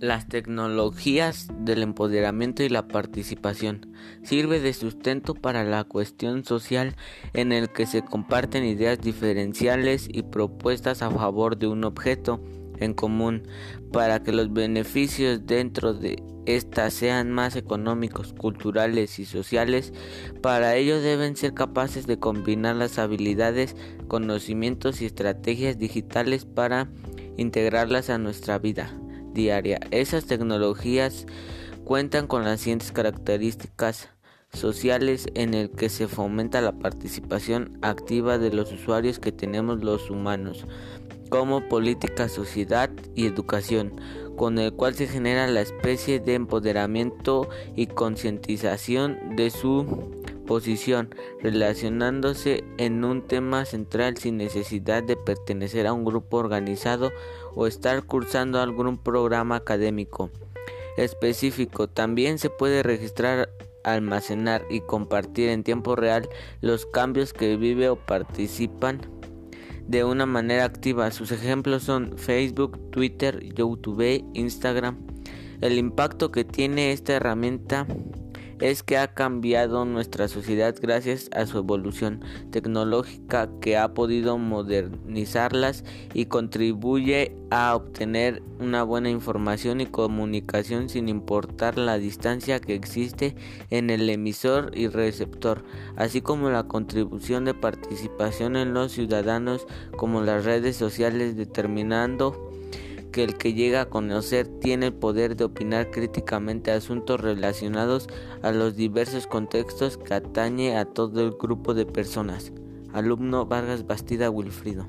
Las tecnologías del empoderamiento y la participación sirve de sustento para la cuestión social en el que se comparten ideas diferenciales y propuestas a favor de un objeto en común para que los beneficios dentro de éstas sean más económicos, culturales y sociales. Para ello deben ser capaces de combinar las habilidades, conocimientos y estrategias digitales para integrarlas a nuestra vida diaria. Esas tecnologías cuentan con las siguientes características sociales en el que se fomenta la participación activa de los usuarios que tenemos los humanos, como política, sociedad y educación, con el cual se genera la especie de empoderamiento y concientización de su posición, relacionándose en un tema central sin necesidad de pertenecer a un grupo organizado o estar cursando algún programa académico específico. También se puede registrar, almacenar y compartir en tiempo real los cambios que vive o participan de una manera activa. Sus ejemplos son Facebook, Twitter, YouTube, Instagram. El impacto que tiene esta herramienta es que ha cambiado nuestra sociedad gracias a su evolución tecnológica que ha podido modernizarlas y contribuye a obtener una buena información y comunicación sin importar la distancia que existe en el emisor y receptor, así como la contribución de participación en los ciudadanos como las redes sociales determinando que el que llega a conocer tiene el poder de opinar críticamente asuntos relacionados a los diversos contextos que atañe a todo el grupo de personas. Alumno Vargas Bastida Wilfrido.